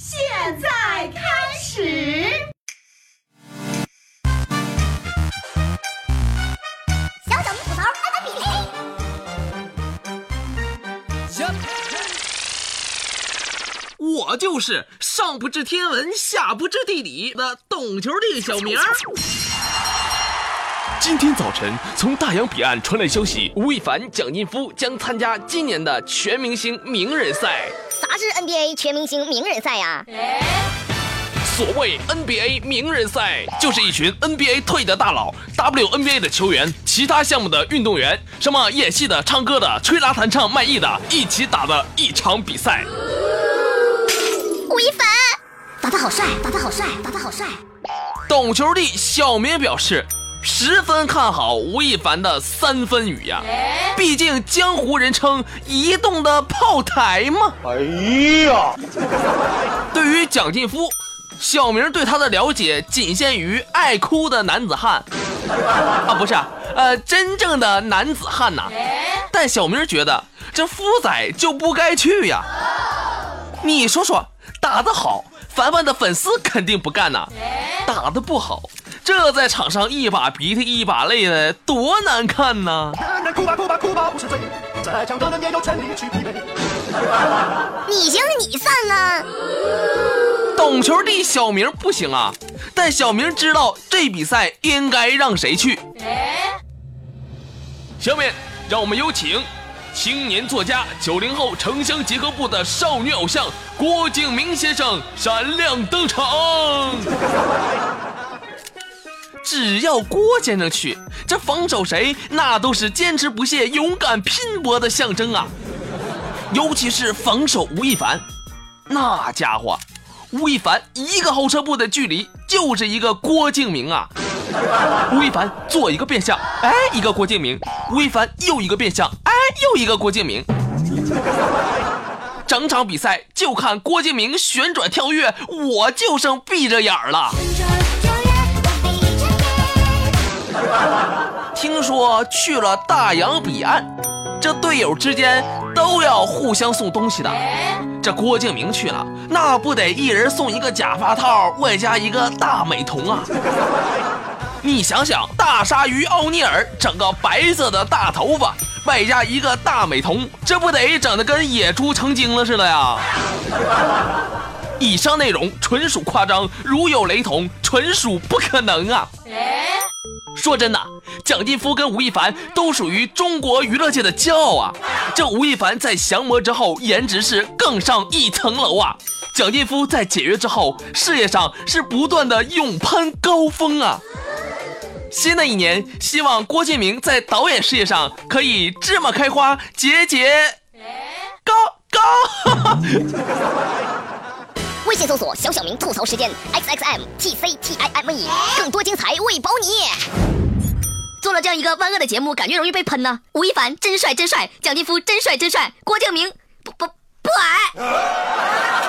现在开始。小小吐槽 NBA。我就是上不知天文下不知地理的懂球帝小明。今天早晨，从大洋彼岸传来消息，吴亦凡、蒋劲夫将参加今年的全明星名人赛。啥是 NBA 全明星名人赛呀？所谓 NBA 名人赛，就是一群 NBA 退的大佬、WNBA 的球员、其他项目的运动员，什么演戏的、唱歌的、吹拉弹唱卖艺的，一起打的一场比赛。吴亦凡，打得好帅，打得好帅，打得好帅。懂球帝小明表示。十分看好吴亦凡的三分雨呀，毕竟江湖人称移动的炮台嘛。哎呀，对于蒋劲夫，小明对他的了解仅限于爱哭的男子汉啊，不是，呃，真正的男子汉呐。但小明觉得这夫仔就不该去呀。你说说，打得好，凡凡的粉丝肯定不干呐；打得不好。这在场上一把鼻涕一把泪的，多难看呐！哭吧哭吧哭吧不是罪，再强的人也有权利去疲惫。你行你上啊！懂球的小明不行啊，但小明知道这比赛应该让谁去。下面让我们有请青年作家、九零后城乡结合部的少女偶像郭敬明先生闪亮登场。只要郭先生去，这防守谁那都是坚持不懈、勇敢拼搏的象征啊！尤其是防守吴亦凡，那家伙，吴亦凡一个后撤步的距离就是一个郭敬明啊！吴亦凡左一个变向，哎，一个郭敬明；吴亦凡右一个变向，哎，又一个郭敬明。整场比赛就看郭敬明旋转跳跃，我就剩闭着眼了。听说去了大洋彼岸，这队友之间都要互相送东西的。这郭敬明去了，那不得一人送一个假发套，外加一个大美瞳啊！你想想，大鲨鱼奥尼尔整个白色的大头发，外加一个大美瞳，这不得整的跟野猪成精了似的呀？以上内容纯属夸张，如有雷同，纯属不可能啊！说真的，蒋劲夫跟吴亦凡都属于中国娱乐界的骄傲啊！这吴亦凡在降魔之后，颜值是更上一层楼啊！蒋劲夫在解约之后，事业上是不断的勇攀高峰啊！新的一年，希望郭敬明在导演事业上可以芝麻开花，节节高高。微信搜索“小小明吐槽时间 ”，x x m t c t i m e，更多精彩为保你。这样一个万恶的节目，感觉容易被喷呢。吴亦凡真帅真帅，蒋劲夫真帅真帅，郭敬明不不不矮。